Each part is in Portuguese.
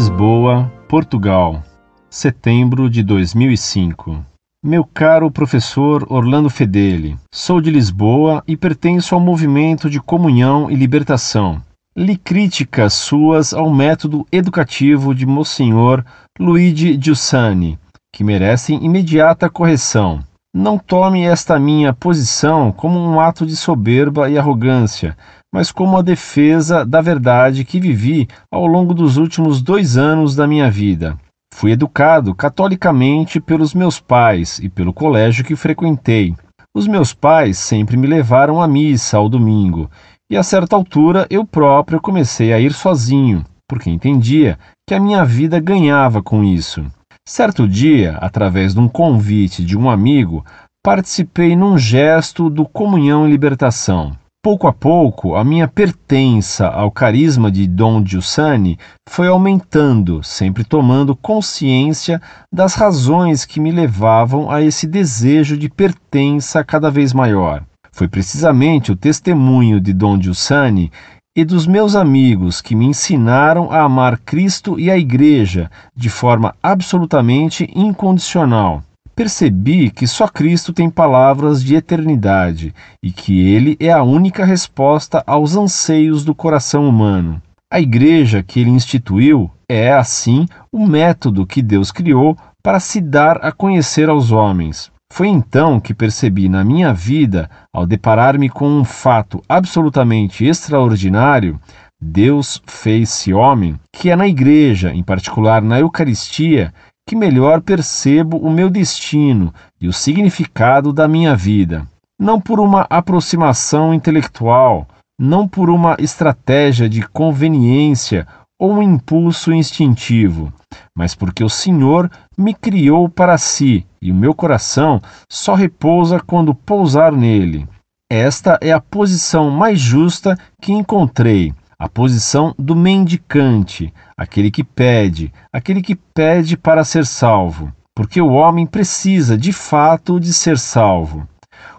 Lisboa, Portugal, setembro de 2005. Meu caro professor Orlando Fedeli, sou de Lisboa e pertenço ao movimento de comunhão e libertação. Li críticas suas ao método educativo de Monsenhor Luigi Giussani, que merecem imediata correção. Não tome esta minha posição como um ato de soberba e arrogância, mas como a defesa da verdade que vivi ao longo dos últimos dois anos da minha vida. Fui educado catolicamente pelos meus pais e pelo colégio que frequentei. Os meus pais sempre me levaram à missa ao domingo, e a certa altura eu próprio comecei a ir sozinho, porque entendia que a minha vida ganhava com isso. Certo dia, através de um convite de um amigo, participei num gesto do Comunhão e Libertação. Pouco a pouco, a minha pertença ao carisma de Dom Giussani foi aumentando, sempre tomando consciência das razões que me levavam a esse desejo de pertença cada vez maior. Foi precisamente o testemunho de Dom Giussani e dos meus amigos que me ensinaram a amar Cristo e a Igreja de forma absolutamente incondicional percebi que só Cristo tem palavras de eternidade e que Ele é a única resposta aos anseios do coração humano. A igreja que ele instituiu é, assim, o método que Deus criou para se dar a conhecer aos homens. Foi então que percebi na minha vida, ao deparar-me com um fato absolutamente extraordinário, Deus fez-se homem, que é na igreja, em particular na Eucaristia, que melhor percebo o meu destino e o significado da minha vida. Não por uma aproximação intelectual, não por uma estratégia de conveniência ou um impulso instintivo, mas porque o Senhor me criou para si e o meu coração só repousa quando pousar nele. Esta é a posição mais justa que encontrei a posição do mendicante, aquele que pede, aquele que pede para ser salvo, porque o homem precisa de fato de ser salvo.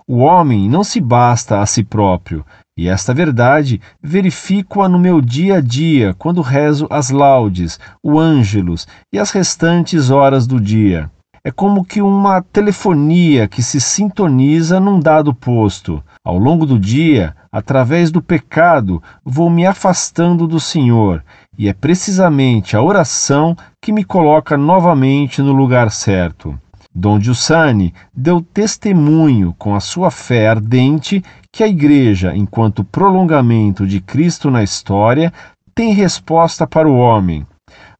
O homem não se basta a si próprio, e esta verdade verifico-a no meu dia a dia, quando rezo as laudes, o ângelos e as restantes horas do dia. É como que uma telefonia que se sintoniza num dado posto. Ao longo do dia, através do pecado, vou me afastando do Senhor, e é precisamente a oração que me coloca novamente no lugar certo. Dom Giussani deu testemunho com a sua fé ardente que a Igreja, enquanto prolongamento de Cristo na história, tem resposta para o homem,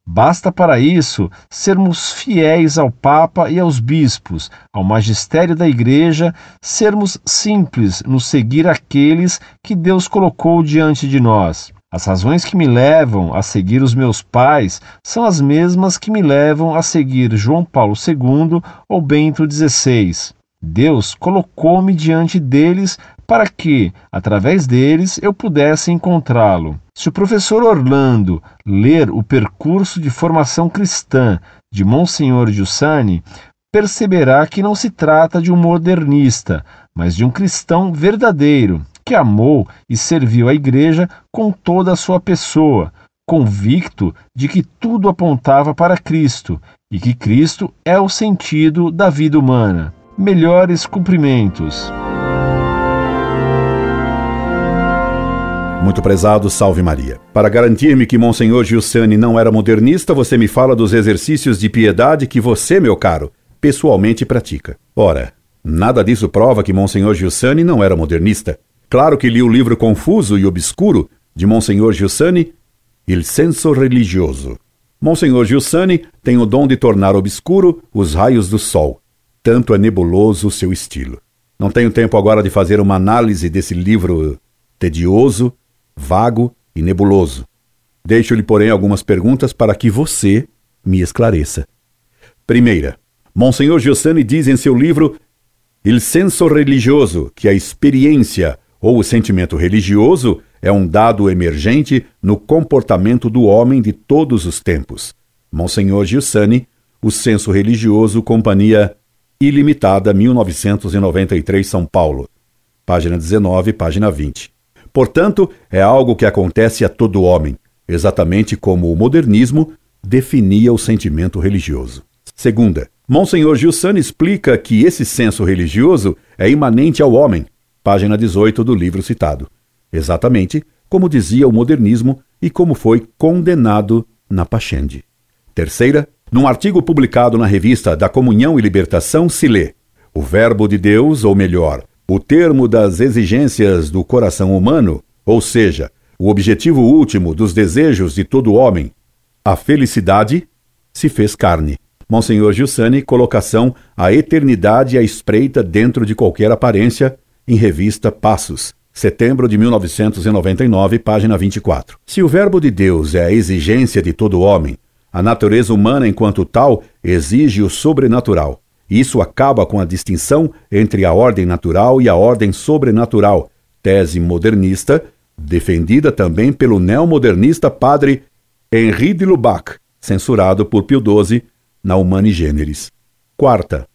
Basta para isso sermos fiéis ao Papa e aos bispos, ao magistério da Igreja, sermos simples no seguir aqueles que Deus colocou diante de nós. As razões que me levam a seguir os meus pais são as mesmas que me levam a seguir João Paulo II ou Bento XVI. Deus colocou-me diante deles para que, através deles, eu pudesse encontrá-lo. Se o professor Orlando ler o percurso de formação cristã de Monsenhor Giussani, perceberá que não se trata de um modernista, mas de um cristão verdadeiro, que amou e serviu a igreja com toda a sua pessoa, convicto de que tudo apontava para Cristo e que Cristo é o sentido da vida humana. Melhores cumprimentos. Muito prezado, salve Maria. Para garantir-me que Monsenhor Giussani não era modernista, você me fala dos exercícios de piedade que você, meu caro, pessoalmente pratica. Ora, nada disso prova que Monsenhor Giussani não era modernista. Claro que li o livro confuso e obscuro de Monsenhor Giussani, Il Senso Religioso. Monsenhor Giussani tem o dom de tornar obscuro os raios do sol. Tanto é nebuloso o seu estilo. Não tenho tempo agora de fazer uma análise desse livro tedioso vago e nebuloso. Deixo-lhe, porém, algumas perguntas para que você me esclareça. Primeira, Monsenhor Giussani diz em seu livro Il senso religioso que a experiência ou o sentimento religioso é um dado emergente no comportamento do homem de todos os tempos. Monsenhor Giussani, O Senso Religioso, Companhia Ilimitada, 1993, São Paulo. Página 19, página 20. Portanto, é algo que acontece a todo homem, exatamente como o modernismo definia o sentimento religioso. Segunda, Monsenhor Gilsani explica que esse senso religioso é imanente ao homem, página 18 do livro citado, exatamente como dizia o modernismo e como foi condenado na Pachende. Terceira, num artigo publicado na revista Da Comunhão e Libertação, se lê: O Verbo de Deus, ou melhor, o termo das exigências do coração humano, ou seja, o objetivo último dos desejos de todo homem, a felicidade, se fez carne. Monsenhor Gilsani, colocação A Eternidade à Espreita dentro de qualquer aparência, em revista Passos, setembro de 1999, página 24. Se o Verbo de Deus é a exigência de todo homem, a natureza humana, enquanto tal, exige o sobrenatural. Isso acaba com a distinção entre a ordem natural e a ordem sobrenatural, tese modernista, defendida também pelo neomodernista padre Henri de Lubac, censurado por Pio XII na Humani Generis. Quarta,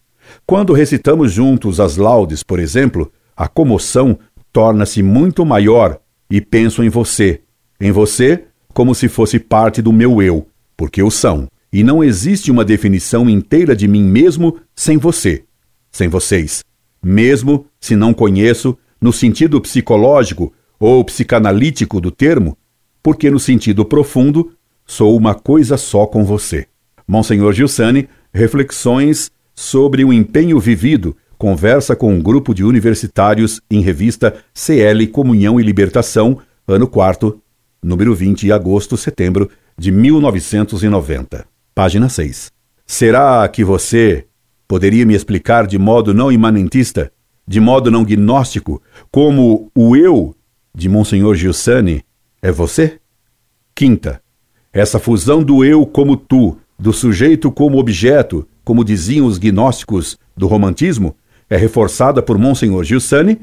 quando recitamos juntos as laudes, por exemplo, a comoção torna-se muito maior e penso em você, em você como se fosse parte do meu eu, porque o são e não existe uma definição inteira de mim mesmo sem você, sem vocês. Mesmo se não conheço no sentido psicológico ou psicanalítico do termo, porque no sentido profundo sou uma coisa só com você. Monsenhor Gilsani, reflexões sobre o empenho vivido, conversa com um grupo de universitários em revista CL Comunhão e Libertação, ano 4, número 20 de agosto, setembro de 1990. Página 6. Será que você poderia me explicar de modo não imanentista, de modo não gnóstico, como o eu de Monsenhor Giussani é você? Quinta. Essa fusão do eu como tu, do sujeito como objeto, como diziam os gnósticos do romantismo, é reforçada por Monsenhor Giussani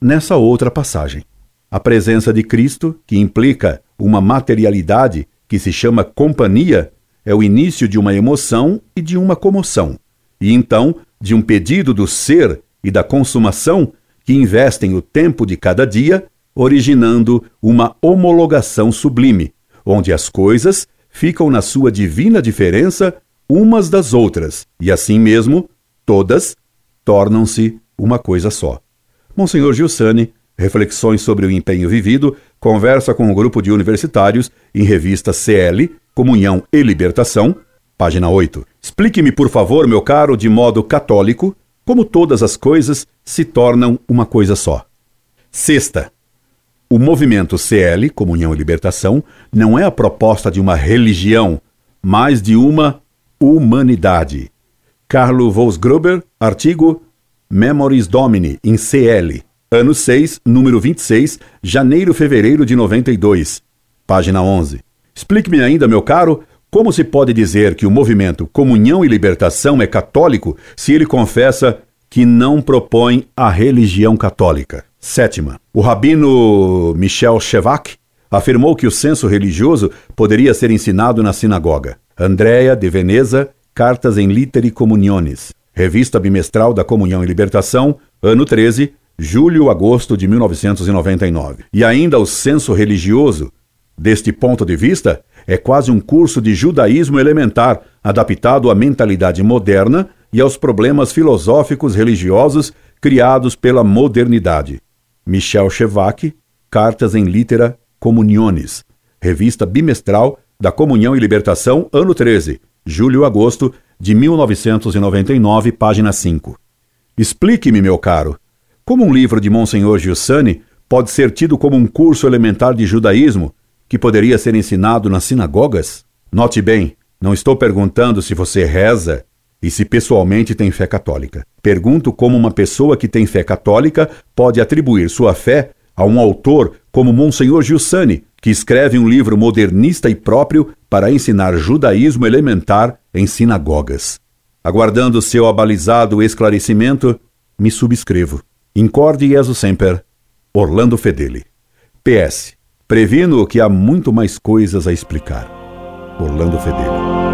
nessa outra passagem. A presença de Cristo, que implica uma materialidade que se chama companhia, é o início de uma emoção e de uma comoção, e então de um pedido do ser e da consumação que investem o tempo de cada dia, originando uma homologação sublime, onde as coisas ficam na sua divina diferença umas das outras, e assim mesmo, todas tornam-se uma coisa só. Monsenhor Gilsani, Reflexões sobre o Empenho Vivido, conversa com um grupo de universitários em revista CL, Comunhão e Libertação, página 8. Explique-me, por favor, meu caro, de modo católico, como todas as coisas se tornam uma coisa só. Sexta. O movimento CL, Comunhão e Libertação, não é a proposta de uma religião, mas de uma humanidade. Carlo Volksgruber, artigo Memoris Domini, em CL, ano 6, número 26, janeiro-fevereiro de 92, página 11. Explique-me ainda, meu caro, como se pode dizer que o movimento Comunhão e Libertação é católico se ele confessa que não propõe a religião católica? Sétima. O rabino Michel Chevak afirmou que o senso religioso poderia ser ensinado na sinagoga. Andrea de Veneza, Cartas em Literi Comuniones. Revista bimestral da Comunhão e Libertação, ano 13, julho-agosto de 1999. E ainda o senso religioso, Deste ponto de vista, é quase um curso de judaísmo elementar, adaptado à mentalidade moderna e aos problemas filosóficos religiosos criados pela modernidade. Michel Chevak, Cartas em Litera Comuniones, revista bimestral da Comunhão e Libertação, ano 13, julho-agosto de 1999, página 5. Explique-me, meu caro, como um livro de Monsenhor Giussani pode ser tido como um curso elementar de judaísmo que poderia ser ensinado nas sinagogas? Note bem, não estou perguntando se você reza e se pessoalmente tem fé católica. Pergunto como uma pessoa que tem fé católica pode atribuir sua fé a um autor como Monsenhor Giussani, que escreve um livro modernista e próprio para ensinar judaísmo elementar em sinagogas. Aguardando seu abalizado esclarecimento, me subscrevo. Incorde Jesus Semper, Orlando Fedeli. PS. Previno que há muito mais coisas a explicar. Orlando Fedeli.